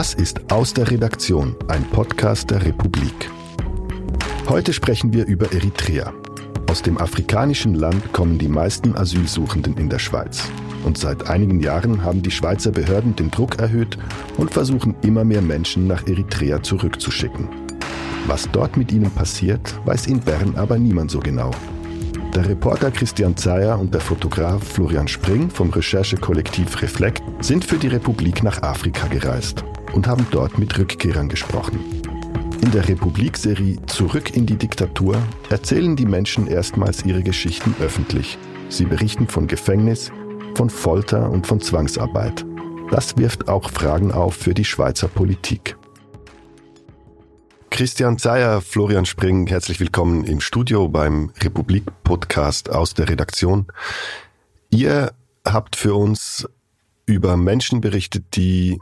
Das ist Aus der Redaktion, ein Podcast der Republik. Heute sprechen wir über Eritrea. Aus dem afrikanischen Land kommen die meisten Asylsuchenden in der Schweiz. Und seit einigen Jahren haben die Schweizer Behörden den Druck erhöht und versuchen immer mehr Menschen nach Eritrea zurückzuschicken. Was dort mit ihnen passiert, weiß in Bern aber niemand so genau. Der Reporter Christian Zeyer und der Fotograf Florian Spring vom Recherchekollektiv Reflekt sind für die Republik nach Afrika gereist und haben dort mit Rückkehrern gesprochen. In der Republik-Serie Zurück in die Diktatur erzählen die Menschen erstmals ihre Geschichten öffentlich. Sie berichten von Gefängnis, von Folter und von Zwangsarbeit. Das wirft auch Fragen auf für die Schweizer Politik. Christian Zeyer, Florian Spring, herzlich willkommen im Studio beim Republik-Podcast aus der Redaktion. Ihr habt für uns über Menschen berichtet, die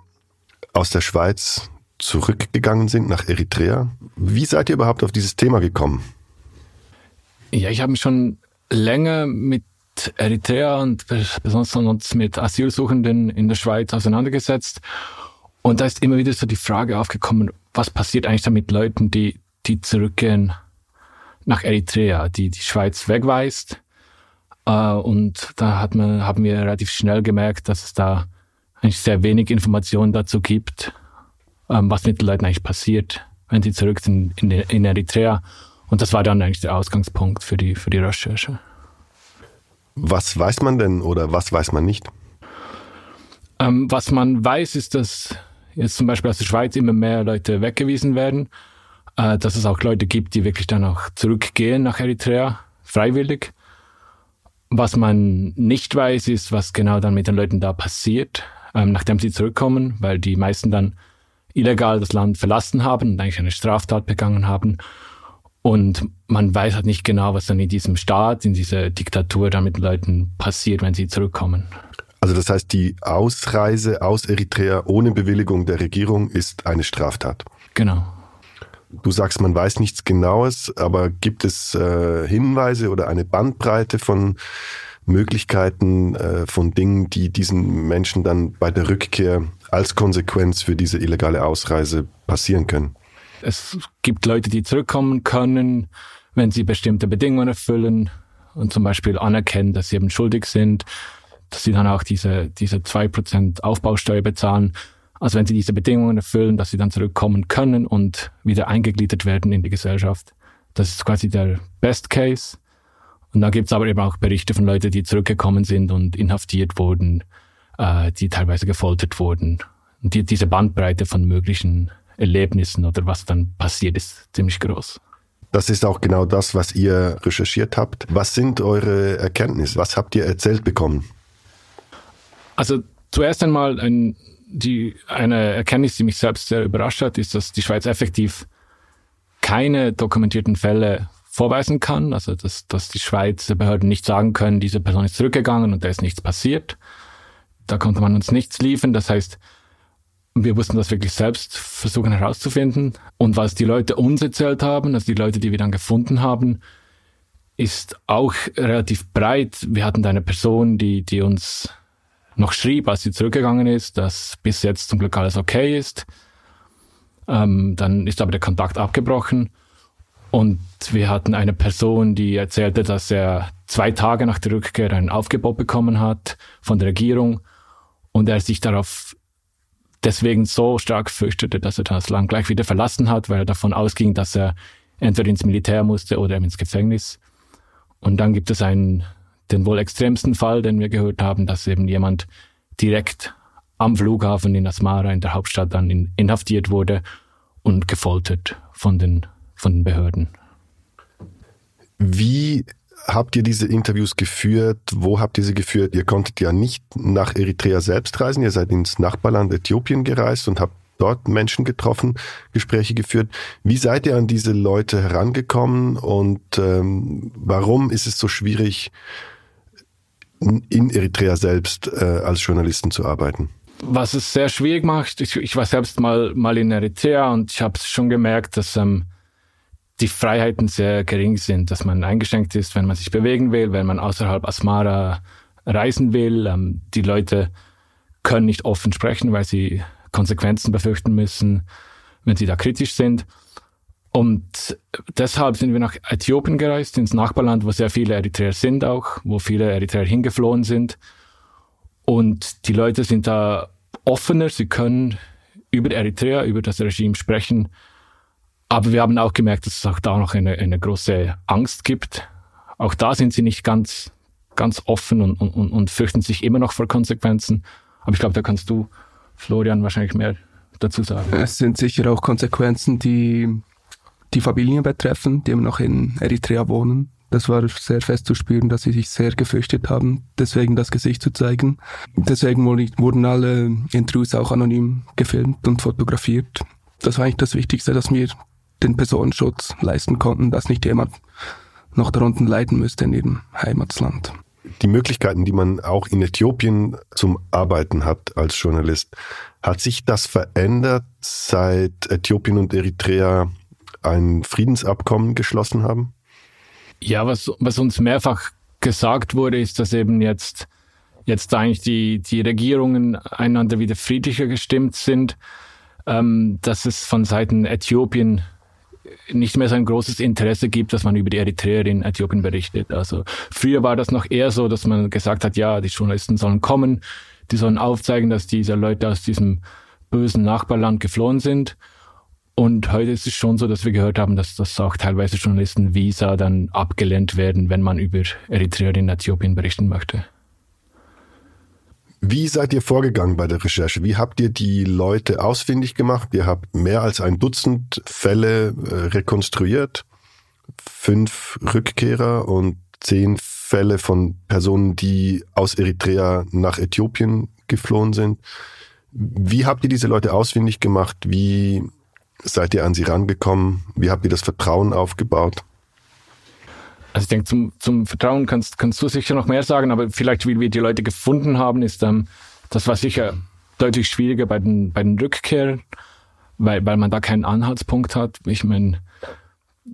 aus der Schweiz zurückgegangen sind nach Eritrea. Wie seid ihr überhaupt auf dieses Thema gekommen? Ja, ich habe mich schon länger mit Eritrea und besonders mit Asylsuchenden in der Schweiz auseinandergesetzt. Und da ist immer wieder so die Frage aufgekommen, was passiert eigentlich dann mit Leuten, die, die zurückgehen nach Eritrea, die die Schweiz wegweist. Äh, und da hat man, haben wir relativ schnell gemerkt, dass es da eigentlich sehr wenig Informationen dazu gibt, ähm, was mit den Leuten eigentlich passiert, wenn sie zurück sind in, in Eritrea. Und das war dann eigentlich der Ausgangspunkt für die, für die Recherche. Was weiß man denn oder was weiß man nicht? Ähm, was man weiß, ist, dass jetzt zum Beispiel aus der Schweiz immer mehr Leute weggewiesen werden, äh, dass es auch Leute gibt, die wirklich dann auch zurückgehen nach Eritrea, freiwillig. Was man nicht weiß, ist, was genau dann mit den Leuten da passiert, ähm, nachdem sie zurückkommen, weil die meisten dann illegal das Land verlassen haben und eigentlich eine Straftat begangen haben. Und man weiß halt nicht genau, was dann in diesem Staat, in dieser Diktatur dann mit Leuten passiert, wenn sie zurückkommen. Also das heißt, die Ausreise aus Eritrea ohne Bewilligung der Regierung ist eine Straftat. Genau. Du sagst, man weiß nichts Genaues, aber gibt es äh, Hinweise oder eine Bandbreite von Möglichkeiten, äh, von Dingen, die diesen Menschen dann bei der Rückkehr als Konsequenz für diese illegale Ausreise passieren können? Es gibt Leute, die zurückkommen können, wenn sie bestimmte Bedingungen erfüllen und zum Beispiel anerkennen, dass sie eben schuldig sind, dass sie dann auch diese, diese zwei Prozent Aufbausteuer bezahlen. Also wenn sie diese Bedingungen erfüllen, dass sie dann zurückkommen können und wieder eingegliedert werden in die Gesellschaft. Das ist quasi der Best Case. Und dann gibt's aber eben auch Berichte von Leuten, die zurückgekommen sind und inhaftiert wurden, äh, die teilweise gefoltert wurden. Und die, diese Bandbreite von möglichen Erlebnissen oder was dann passiert, ist ziemlich groß. Das ist auch genau das, was ihr recherchiert habt. Was sind eure Erkenntnisse? Was habt ihr erzählt bekommen? Also zuerst einmal ein, die, eine Erkenntnis, die mich selbst sehr überrascht hat, ist, dass die Schweiz effektiv keine dokumentierten Fälle vorweisen kann. Also dass, dass die Schweizer Behörden nicht sagen können, diese Person ist zurückgegangen und da ist nichts passiert. Da konnte man uns nichts liefern. Das heißt, wir mussten das wirklich selbst versuchen herauszufinden. Und was die Leute uns erzählt haben, also die Leute, die wir dann gefunden haben, ist auch relativ breit. Wir hatten da eine Person, die, die uns noch schrieb, als sie zurückgegangen ist, dass bis jetzt zum Glück alles okay ist. Ähm, dann ist aber der Kontakt abgebrochen. Und wir hatten eine Person, die erzählte, dass er zwei Tage nach der Rückkehr ein Aufgebot bekommen hat von der Regierung und er sich darauf deswegen so stark fürchtete, dass er das Land gleich wieder verlassen hat, weil er davon ausging, dass er entweder ins Militär musste oder ins Gefängnis. Und dann gibt es einen, den wohl extremsten Fall, den wir gehört haben, dass eben jemand direkt am Flughafen in Asmara in der Hauptstadt dann inhaftiert wurde und gefoltert von den von den Behörden. Wie habt ihr diese Interviews geführt? Wo habt ihr sie geführt? Ihr konntet ja nicht nach Eritrea selbst reisen. Ihr seid ins Nachbarland Äthiopien gereist und habt dort Menschen getroffen, Gespräche geführt. Wie seid ihr an diese Leute herangekommen und ähm, warum ist es so schwierig, in Eritrea selbst äh, als Journalisten zu arbeiten? Was es sehr schwierig macht, ich, ich war selbst mal, mal in Eritrea und ich habe schon gemerkt, dass ähm, die Freiheiten sehr gering sind, dass man eingeschränkt ist, wenn man sich bewegen will, wenn man außerhalb Asmara reisen will. Ähm, die Leute können nicht offen sprechen, weil sie Konsequenzen befürchten müssen, wenn sie da kritisch sind. Und deshalb sind wir nach Äthiopien gereist, ins Nachbarland, wo sehr viele Eritreer sind auch, wo viele Eritreer hingeflohen sind. Und die Leute sind da offener, sie können über Eritrea, über das Regime sprechen. Aber wir haben auch gemerkt, dass es auch da noch eine, eine große Angst gibt. Auch da sind sie nicht ganz, ganz offen und, und, und fürchten sich immer noch vor Konsequenzen. Aber ich glaube, da kannst du, Florian, wahrscheinlich mehr dazu sagen. Es sind sicher auch Konsequenzen, die die Familien betreffen, die immer noch in Eritrea wohnen. Das war sehr fest zu spüren, dass sie sich sehr gefürchtet haben, deswegen das Gesicht zu zeigen. Deswegen wurden alle Interviews auch anonym gefilmt und fotografiert. Das war eigentlich das Wichtigste, dass wir den Personenschutz leisten konnten, dass nicht jemand noch darunter leiden müsste in ihrem Heimatland. Die Möglichkeiten, die man auch in Äthiopien zum Arbeiten hat als Journalist, hat sich das verändert, seit Äthiopien und Eritrea ein Friedensabkommen geschlossen haben? Ja, was, was uns mehrfach gesagt wurde, ist, dass eben jetzt, jetzt eigentlich die, die Regierungen einander wieder friedlicher gestimmt sind, ähm, dass es von Seiten Äthiopien nicht mehr so ein großes Interesse gibt, dass man über die Eritreer in Äthiopien berichtet. Also früher war das noch eher so, dass man gesagt hat, ja, die Journalisten sollen kommen, die sollen aufzeigen, dass diese Leute aus diesem bösen Nachbarland geflohen sind. Und heute ist es schon so, dass wir gehört haben, dass das auch teilweise Journalisten Visa dann abgelehnt werden, wenn man über Eritrea in Äthiopien berichten möchte. Wie seid ihr vorgegangen bei der Recherche? Wie habt ihr die Leute ausfindig gemacht? Ihr habt mehr als ein Dutzend Fälle äh, rekonstruiert, fünf Rückkehrer und zehn Fälle von Personen, die aus Eritrea nach Äthiopien geflohen sind. Wie habt ihr diese Leute ausfindig gemacht? Wie seid ihr an sie rangekommen? Wie habt ihr das Vertrauen aufgebaut? Also ich denke, zum, zum Vertrauen kannst, kannst du sicher noch mehr sagen, aber vielleicht, wie wir die Leute gefunden haben, ist ähm, das war sicher deutlich schwieriger bei den, bei den Rückkehrern, weil, weil man da keinen Anhaltspunkt hat. Ich meine,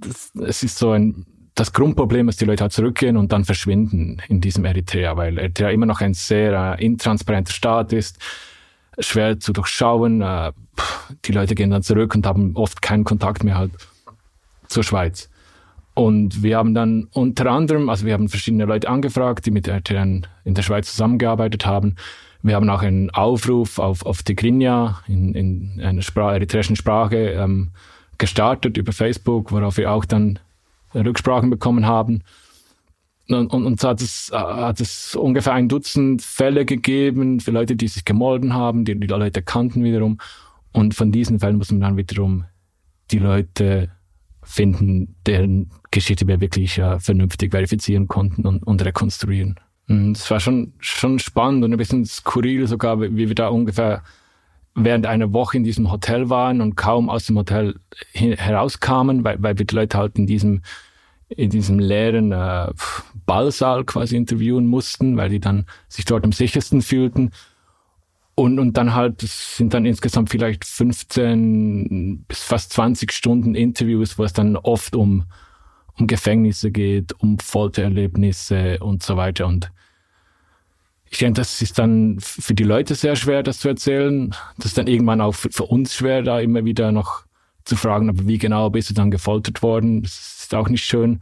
es ist so ein, das Grundproblem, dass die Leute halt zurückgehen und dann verschwinden in diesem Eritrea, weil Eritrea immer noch ein sehr äh, intransparenter Staat ist schwer zu durchschauen. Äh, die Leute gehen dann zurück und haben oft keinen Kontakt mehr halt zur Schweiz. Und wir haben dann unter anderem, also wir haben verschiedene Leute angefragt, die mit RTN in der Schweiz zusammengearbeitet haben. Wir haben auch einen Aufruf auf, auf Tigrinya in, in einer Sprache, eritreischen Sprache ähm, gestartet über Facebook, worauf wir auch dann Rücksprachen bekommen haben. Und, und, und so hat es, hat es ungefähr ein Dutzend Fälle gegeben für Leute, die sich gemolden haben, die die Leute kannten wiederum. Und von diesen Fällen muss man dann wiederum die Leute finden, deren Geschichte wir wirklich äh, vernünftig verifizieren konnten und, und rekonstruieren. Und es war schon, schon spannend und ein bisschen skurril sogar, wie wir da ungefähr während einer Woche in diesem Hotel waren und kaum aus dem Hotel herauskamen, weil, weil wir die Leute halt in diesem in diesem leeren äh, Ballsaal quasi interviewen mussten, weil die dann sich dort am sichersten fühlten. Und, und dann halt, es sind dann insgesamt vielleicht 15 bis fast 20 Stunden Interviews, wo es dann oft um, um Gefängnisse geht, um Foltererlebnisse und so weiter. Und ich denke, das ist dann für die Leute sehr schwer, das zu erzählen. Das ist dann irgendwann auch für, für uns schwer, da immer wieder noch zu fragen, aber wie genau bist du dann gefoltert worden? Das ist auch nicht schön.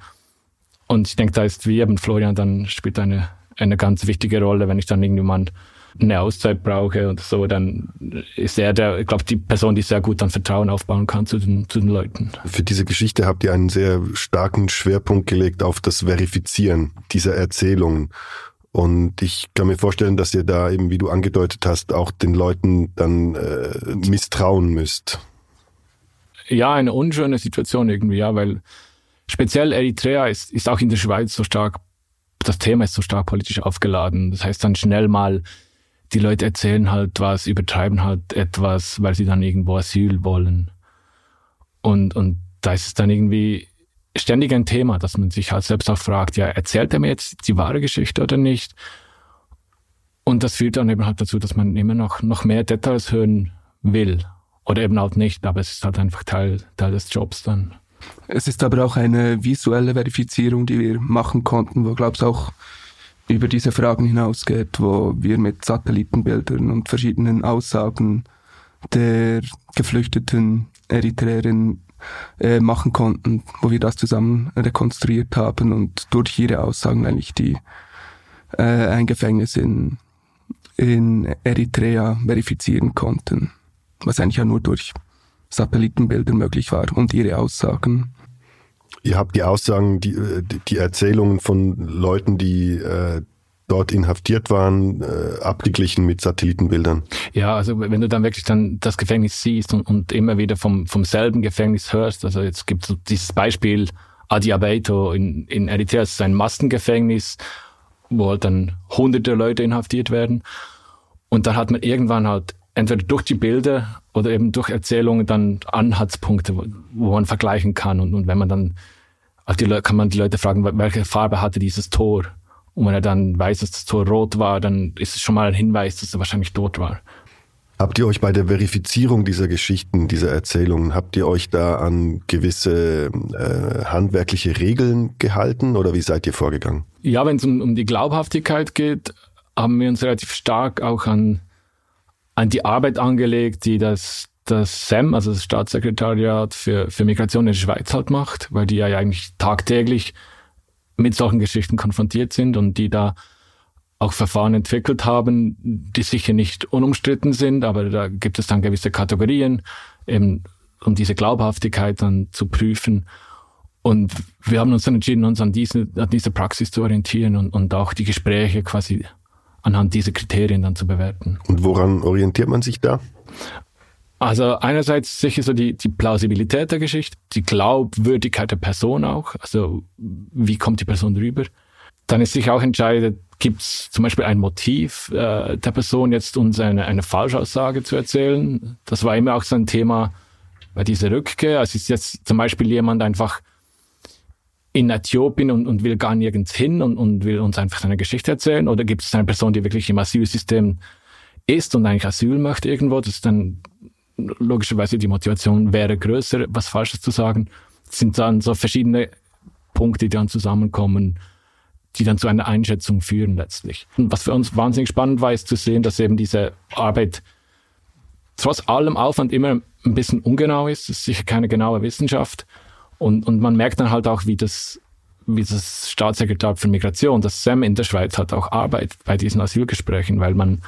Und ich denke, da ist wie eben Florian dann spielt eine, eine ganz wichtige Rolle, wenn ich dann irgendjemand eine Auszeit brauche und so, dann ist er der, ich glaube, die Person, die sehr gut dann Vertrauen aufbauen kann zu den, zu den Leuten. Für diese Geschichte habt ihr einen sehr starken Schwerpunkt gelegt auf das Verifizieren dieser Erzählungen. Und ich kann mir vorstellen, dass ihr da eben, wie du angedeutet hast, auch den Leuten dann äh, misstrauen müsst ja, eine unschöne Situation irgendwie, ja, weil speziell Eritrea ist, ist auch in der Schweiz so stark, das Thema ist so stark politisch aufgeladen. Das heißt dann schnell mal, die Leute erzählen halt was, übertreiben halt etwas, weil sie dann irgendwo Asyl wollen. Und, und da ist es dann irgendwie ständig ein Thema, dass man sich halt selbst auch fragt, ja, erzählt er mir jetzt die wahre Geschichte oder nicht? Und das führt dann eben halt dazu, dass man immer noch, noch mehr Details hören will. Oder eben halt nicht, aber es ist halt einfach Teil, Teil des Jobs dann. Es ist aber auch eine visuelle Verifizierung, die wir machen konnten, wo, glaube ich, auch über diese Fragen hinausgeht, wo wir mit Satellitenbildern und verschiedenen Aussagen der geflüchteten Eritreerin äh, machen konnten, wo wir das zusammen rekonstruiert haben und durch ihre Aussagen eigentlich die äh, ein Gefängnis in, in Eritrea verifizieren konnten, was eigentlich ja nur durch Satellitenbilder möglich war und ihre Aussagen. Ihr habt die Aussagen, die, äh, die Erzählungen von Leuten, die äh, dort inhaftiert waren, äh, abgeglichen mit Satellitenbildern. Ja, also wenn du dann wirklich dann das Gefängnis siehst und, und immer wieder vom, vom selben Gefängnis hörst, also jetzt gibt es dieses Beispiel Adiabeito in, in Eritrea, das ist ein Massengefängnis, wo halt dann hunderte Leute inhaftiert werden. Und dann hat man irgendwann halt entweder durch die Bilder oder eben durch Erzählungen dann Anhaltspunkte, wo, man vergleichen kann. Und, und wenn man dann, also die, kann man die Leute fragen, welche Farbe hatte dieses Tor? Und wenn er dann weiß, dass das Tor rot war, dann ist es schon mal ein Hinweis, dass er wahrscheinlich tot war. Habt ihr euch bei der Verifizierung dieser Geschichten, dieser Erzählungen, habt ihr euch da an gewisse äh, handwerkliche Regeln gehalten oder wie seid ihr vorgegangen? Ja, wenn es um, um die Glaubhaftigkeit geht, haben wir uns relativ stark auch an, an die Arbeit angelegt, die das, das SEM, also das Staatssekretariat für, für Migration in der Schweiz halt macht, weil die ja eigentlich tagtäglich mit solchen Geschichten konfrontiert sind und die da auch Verfahren entwickelt haben, die sicher nicht unumstritten sind, aber da gibt es dann gewisse Kategorien, eben, um diese Glaubhaftigkeit dann zu prüfen. Und wir haben uns dann entschieden, uns an diese, an diese Praxis zu orientieren und, und auch die Gespräche quasi anhand dieser Kriterien dann zu bewerten. Und woran orientiert man sich da? Also einerseits sicher so die, die Plausibilität der Geschichte, die Glaubwürdigkeit der Person auch, also wie kommt die Person rüber. Dann ist sich auch entscheidend, gibt es zum Beispiel ein Motiv äh, der Person, jetzt uns eine, eine Falschaussage zu erzählen. Das war immer auch so ein Thema bei dieser Rückkehr. Also ist jetzt zum Beispiel jemand einfach in Äthiopien und, und will gar nirgends hin und, und will uns einfach seine Geschichte erzählen? Oder gibt es eine Person, die wirklich im Asylsystem ist und eigentlich Asyl möchte irgendwo? Das ist dann logischerweise die Motivation wäre größer, was Falsches zu sagen. Es sind dann so verschiedene Punkte, die dann zusammenkommen, die dann zu einer Einschätzung führen letztlich. Und was für uns wahnsinnig spannend war, ist zu sehen, dass eben diese Arbeit trotz allem Aufwand immer ein bisschen ungenau ist. Es ist sicher keine genaue Wissenschaft. Und, und man merkt dann halt auch, wie das, wie das Staatssekretariat für Migration, das SEM in der Schweiz hat auch Arbeit bei diesen Asylgesprächen, weil man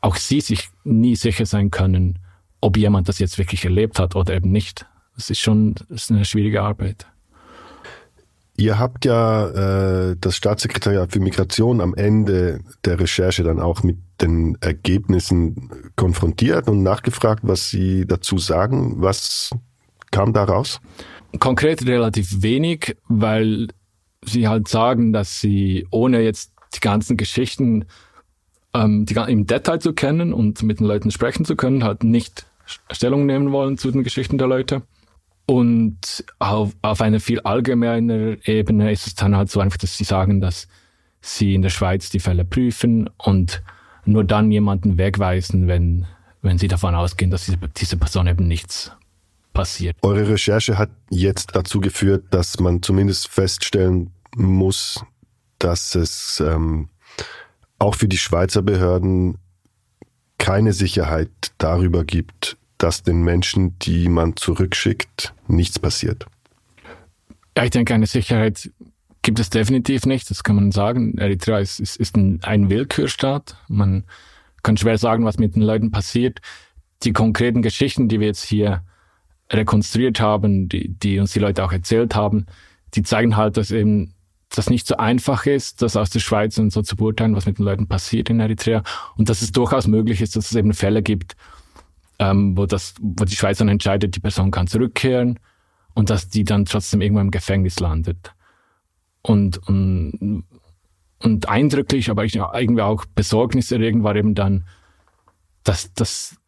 auch sie sich nie sicher sein können, ob jemand das jetzt wirklich erlebt hat oder eben nicht. Das ist schon das ist eine schwierige Arbeit. Ihr habt ja äh, das Staatssekretariat für Migration am Ende der Recherche dann auch mit den Ergebnissen konfrontiert und nachgefragt, was sie dazu sagen. Was kam da raus? Konkret relativ wenig, weil sie halt sagen, dass sie ohne jetzt die ganzen Geschichten ähm, die, im Detail zu kennen und mit den Leuten sprechen zu können, halt nicht Stellung nehmen wollen zu den Geschichten der Leute. Und auf, auf einer viel allgemeiner Ebene ist es dann halt so einfach, dass sie sagen, dass sie in der Schweiz die Fälle prüfen und nur dann jemanden wegweisen, wenn, wenn sie davon ausgehen, dass diese, diese Person eben nichts passiert. Eure Recherche hat jetzt dazu geführt, dass man zumindest feststellen muss, dass es ähm, auch für die Schweizer Behörden keine Sicherheit darüber gibt, dass den Menschen, die man zurückschickt, nichts passiert? Ja, ich denke, eine Sicherheit gibt es definitiv nicht, das kann man sagen. Eritrea ist, ist, ist ein, ein Willkürstaat. Man kann schwer sagen, was mit den Leuten passiert. Die konkreten Geschichten, die wir jetzt hier rekonstruiert haben, die, die uns die Leute auch erzählt haben, die zeigen halt, dass eben das nicht so einfach ist, das aus der Schweiz und so zu beurteilen, was mit den Leuten passiert in Eritrea und dass es durchaus möglich ist, dass es eben Fälle gibt, ähm, wo, das, wo die Schweiz dann entscheidet, die Person kann zurückkehren und dass die dann trotzdem irgendwo im Gefängnis landet. Und, und, und eindrücklich, aber irgendwie auch besorgniserregend war eben dann, dass, dass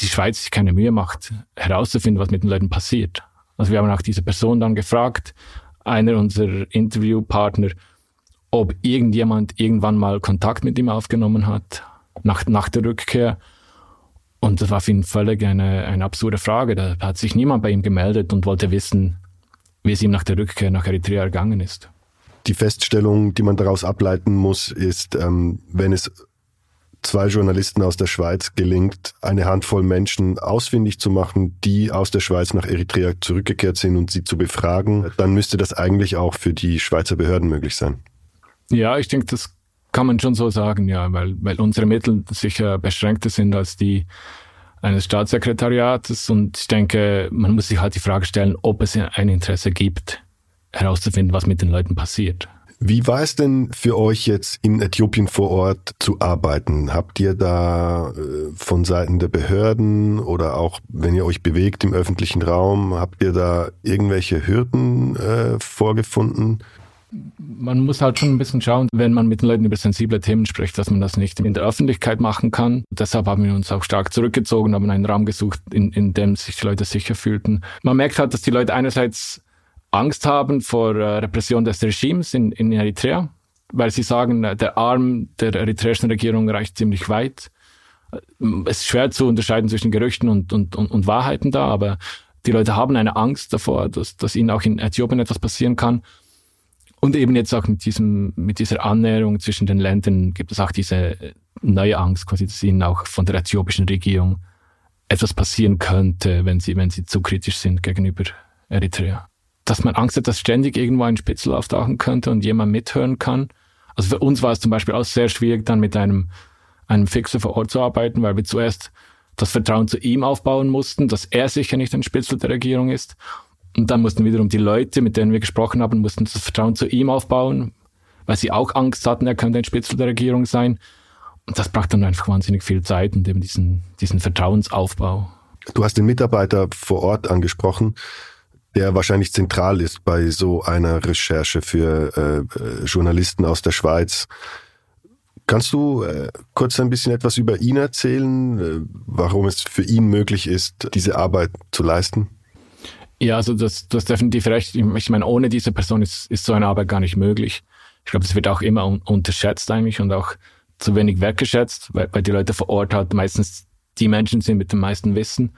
die Schweiz sich keine Mühe macht, herauszufinden, was mit den Leuten passiert. Also wir haben auch diese Person dann gefragt, einer unserer Interviewpartner, ob irgendjemand irgendwann mal Kontakt mit ihm aufgenommen hat, nach, nach der Rückkehr. Und das war für ihn völlig eine, eine absurde Frage. Da hat sich niemand bei ihm gemeldet und wollte wissen, wie es ihm nach der Rückkehr nach Eritrea ergangen ist. Die Feststellung, die man daraus ableiten muss, ist, ähm, wenn es zwei Journalisten aus der Schweiz gelingt, eine Handvoll Menschen ausfindig zu machen, die aus der Schweiz nach Eritrea zurückgekehrt sind und sie zu befragen, dann müsste das eigentlich auch für die Schweizer Behörden möglich sein. Ja, ich denke, das kann man schon so sagen, ja, weil, weil unsere Mittel sicher beschränkter sind als die eines Staatssekretariates und ich denke, man muss sich halt die Frage stellen, ob es ein Interesse gibt, herauszufinden, was mit den Leuten passiert. Wie war es denn für euch jetzt in Äthiopien vor Ort zu arbeiten? Habt ihr da äh, von Seiten der Behörden oder auch wenn ihr euch bewegt im öffentlichen Raum, habt ihr da irgendwelche Hürden äh, vorgefunden? man muss halt schon ein bisschen schauen, wenn man mit den Leuten über sensible Themen spricht, dass man das nicht in der Öffentlichkeit machen kann. Deshalb haben wir uns auch stark zurückgezogen, haben einen Raum gesucht, in, in dem sich die Leute sicher fühlten. Man merkt halt, dass die Leute einerseits Angst haben vor äh, Repression des Regimes in, in Eritrea, weil sie sagen, äh, der Arm der eritreischen Regierung reicht ziemlich weit. Äh, es ist schwer zu unterscheiden zwischen Gerüchten und, und, und, und Wahrheiten da, aber die Leute haben eine Angst davor, dass, dass ihnen auch in Äthiopien etwas passieren kann. Und eben jetzt auch mit diesem, mit dieser Annäherung zwischen den Ländern gibt es auch diese neue Angst, quasi, dass ihnen auch von der äthiopischen Regierung etwas passieren könnte, wenn sie, wenn sie zu kritisch sind gegenüber Eritrea dass man Angst hat, dass ständig irgendwo ein Spitzel auftauchen könnte und jemand mithören kann. Also für uns war es zum Beispiel auch sehr schwierig, dann mit einem, einem Fixer vor Ort zu arbeiten, weil wir zuerst das Vertrauen zu ihm aufbauen mussten, dass er sicher nicht ein Spitzel der Regierung ist. Und dann mussten wiederum die Leute, mit denen wir gesprochen haben, mussten das Vertrauen zu ihm aufbauen, weil sie auch Angst hatten, er könnte ein Spitzel der Regierung sein. Und das braucht dann einfach wahnsinnig viel Zeit und eben diesen, diesen Vertrauensaufbau. Du hast den Mitarbeiter vor Ort angesprochen der wahrscheinlich zentral ist bei so einer Recherche für äh, äh, Journalisten aus der Schweiz. Kannst du äh, kurz ein bisschen etwas über ihn erzählen, äh, warum es für ihn möglich ist, diese Arbeit zu leisten? Ja, also das, hast definitiv recht. Ich meine, ohne diese Person ist, ist so eine Arbeit gar nicht möglich. Ich glaube, das wird auch immer un unterschätzt eigentlich und auch zu wenig wertgeschätzt, weil, weil die Leute vor Ort halt meistens die Menschen sind mit dem meisten Wissen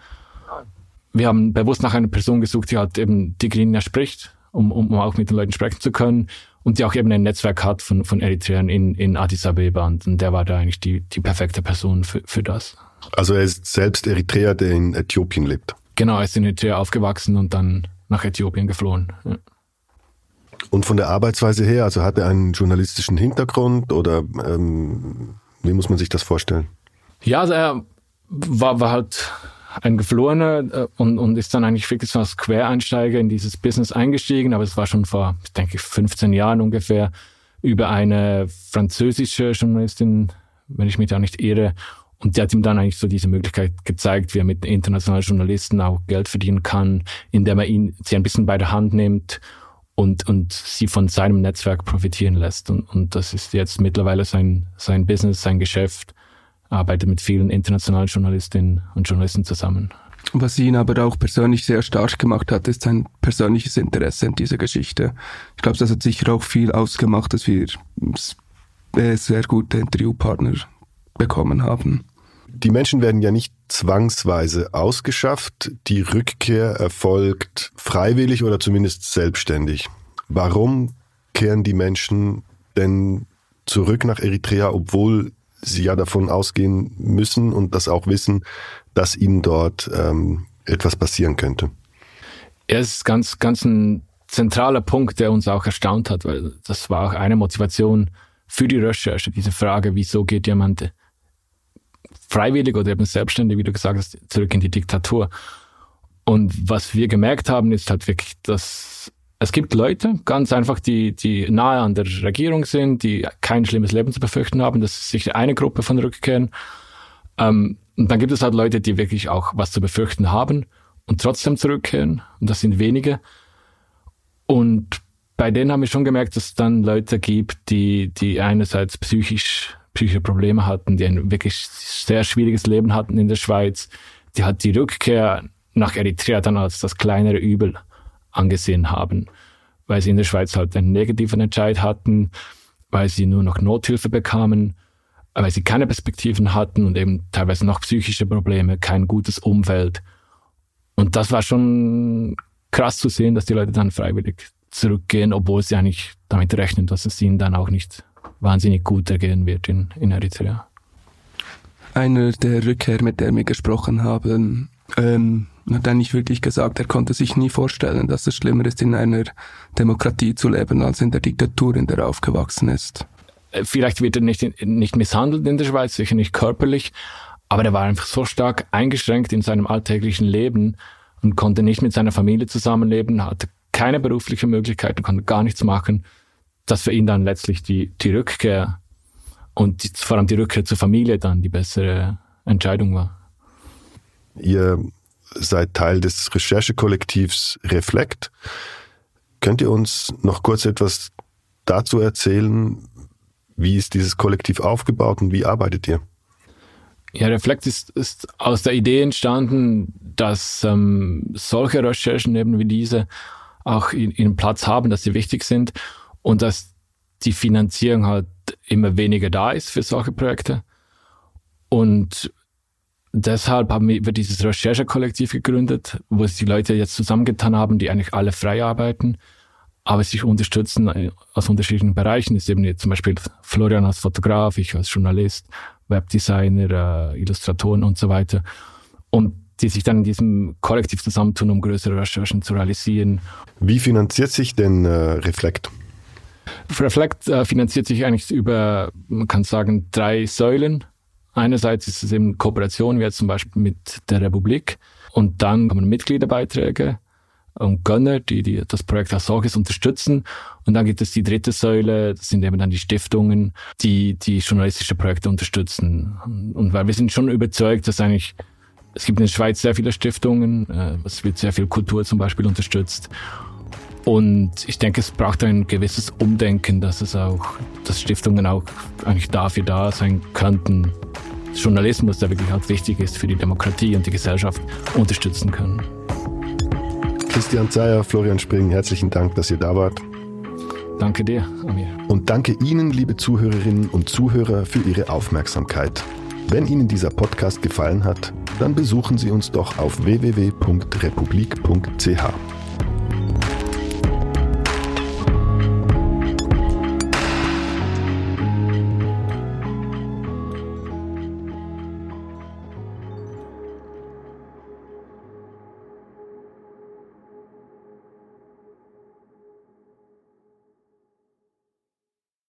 wir haben bewusst nach einer Person gesucht, die halt eben Tigrinya spricht, um, um auch mit den Leuten sprechen zu können und die auch eben ein Netzwerk hat von, von Eritreern in, in Addis Abeba und, und der war da eigentlich die, die perfekte Person für, für das. Also er ist selbst Eritreer, der in Äthiopien lebt. Genau, er ist in Eritrea aufgewachsen und dann nach Äthiopien geflohen. Ja. Und von der Arbeitsweise her, also hat er einen journalistischen Hintergrund oder ähm, wie muss man sich das vorstellen? Ja, also er war, war halt ein Geflohener äh, und, und ist dann eigentlich wirklich so als Quereinsteiger in dieses Business eingestiegen, aber es war schon vor, ich denke, 15 Jahren ungefähr über eine französische Journalistin, wenn ich mich da nicht irre. Und die hat ihm dann eigentlich so diese Möglichkeit gezeigt, wie er mit internationalen Journalisten auch Geld verdienen kann, indem er ihn, sie ein bisschen bei der Hand nimmt und, und sie von seinem Netzwerk profitieren lässt. Und, und das ist jetzt mittlerweile sein, sein Business, sein Geschäft arbeitet mit vielen internationalen Journalistinnen und Journalisten zusammen. Was ihn aber auch persönlich sehr stark gemacht hat, ist sein persönliches Interesse in dieser Geschichte. Ich glaube, das hat sicher auch viel ausgemacht, dass wir äh, sehr gute Interviewpartner bekommen haben. Die Menschen werden ja nicht zwangsweise ausgeschafft. Die Rückkehr erfolgt freiwillig oder zumindest selbstständig. Warum kehren die Menschen denn zurück nach Eritrea, obwohl sie ja davon ausgehen müssen und das auch wissen, dass ihnen dort ähm, etwas passieren könnte. Er ist ganz, ganz ein zentraler Punkt, der uns auch erstaunt hat, weil das war auch eine Motivation für die Recherche, diese Frage, wieso geht jemand freiwillig oder eben selbstständig, wie du gesagt hast, zurück in die Diktatur. Und was wir gemerkt haben, ist halt wirklich, dass es gibt Leute, ganz einfach, die, die nahe an der Regierung sind, die kein schlimmes Leben zu befürchten haben. Das ist sicher eine Gruppe von Rückkehren. Ähm, und dann gibt es halt Leute, die wirklich auch was zu befürchten haben und trotzdem zurückkehren. Und das sind wenige. Und bei denen haben wir schon gemerkt, dass es dann Leute gibt, die, die einerseits psychisch, psychische Probleme hatten, die ein wirklich sehr schwieriges Leben hatten in der Schweiz, die halt die Rückkehr nach Eritrea dann als das kleinere Übel angesehen haben, weil sie in der Schweiz halt einen negativen Entscheid hatten, weil sie nur noch Nothilfe bekamen, weil sie keine Perspektiven hatten und eben teilweise noch psychische Probleme, kein gutes Umfeld. Und das war schon krass zu sehen, dass die Leute dann freiwillig zurückgehen, obwohl sie eigentlich damit rechnen, dass es ihnen dann auch nicht wahnsinnig gut ergehen wird in, in Eritrea. Einer der Rückkehr, mit der wir gesprochen haben, ähm, hat eigentlich wirklich gesagt, er konnte sich nie vorstellen, dass es schlimmer ist, in einer Demokratie zu leben, als in der Diktatur, in der er aufgewachsen ist. Äh, vielleicht wird er nicht, nicht misshandelt in der Schweiz, sicher nicht körperlich, aber er war einfach so stark eingeschränkt in seinem alltäglichen Leben und konnte nicht mit seiner Familie zusammenleben, hatte keine berufliche Möglichkeiten, konnte gar nichts machen, dass für ihn dann letztlich die, die Rückkehr und die, vor allem die Rückkehr zur Familie dann die bessere Entscheidung war. Ihr seid Teil des Recherchekollektivs Reflekt. Könnt ihr uns noch kurz etwas dazu erzählen? Wie ist dieses Kollektiv aufgebaut und wie arbeitet ihr? Ja, Reflekt ist, ist aus der Idee entstanden, dass ähm, solche Recherchen eben wie diese auch ihren Platz haben, dass sie wichtig sind und dass die Finanzierung halt immer weniger da ist für solche Projekte. Und deshalb haben wir dieses Recherchekollektiv gegründet, wo sich die Leute jetzt zusammengetan haben, die eigentlich alle frei arbeiten, aber sich unterstützen äh, aus unterschiedlichen Bereichen. Das ist eben jetzt zum Beispiel Florian als Fotograf, ich als Journalist, Webdesigner, äh, Illustratoren und so weiter. Und die sich dann in diesem Kollektiv zusammentun, um größere Recherchen zu realisieren. Wie finanziert sich denn äh, Reflekt? Reflekt äh, finanziert sich eigentlich über, man kann sagen, drei Säulen. Einerseits ist es eben Kooperation, wie jetzt zum Beispiel mit der Republik. Und dann kommen Mitgliederbeiträge und Gönner, die, die das Projekt als solches unterstützen. Und dann gibt es die dritte Säule, das sind eben dann die Stiftungen, die die journalistische Projekte unterstützen. Und weil wir sind schon überzeugt, dass eigentlich es gibt in der Schweiz sehr viele Stiftungen, äh, es wird sehr viel Kultur zum Beispiel unterstützt. Und ich denke, es braucht ein gewisses Umdenken, dass es auch, dass Stiftungen auch eigentlich dafür da sein könnten, Journalismus, der wirklich auch wichtig ist für die Demokratie und die Gesellschaft, unterstützen können. Christian Zeyer, Florian Spring, herzlichen Dank, dass ihr da wart. Danke dir, Amir. Und danke Ihnen, liebe Zuhörerinnen und Zuhörer, für Ihre Aufmerksamkeit. Wenn Ihnen dieser Podcast gefallen hat, dann besuchen Sie uns doch auf www.republik.ch.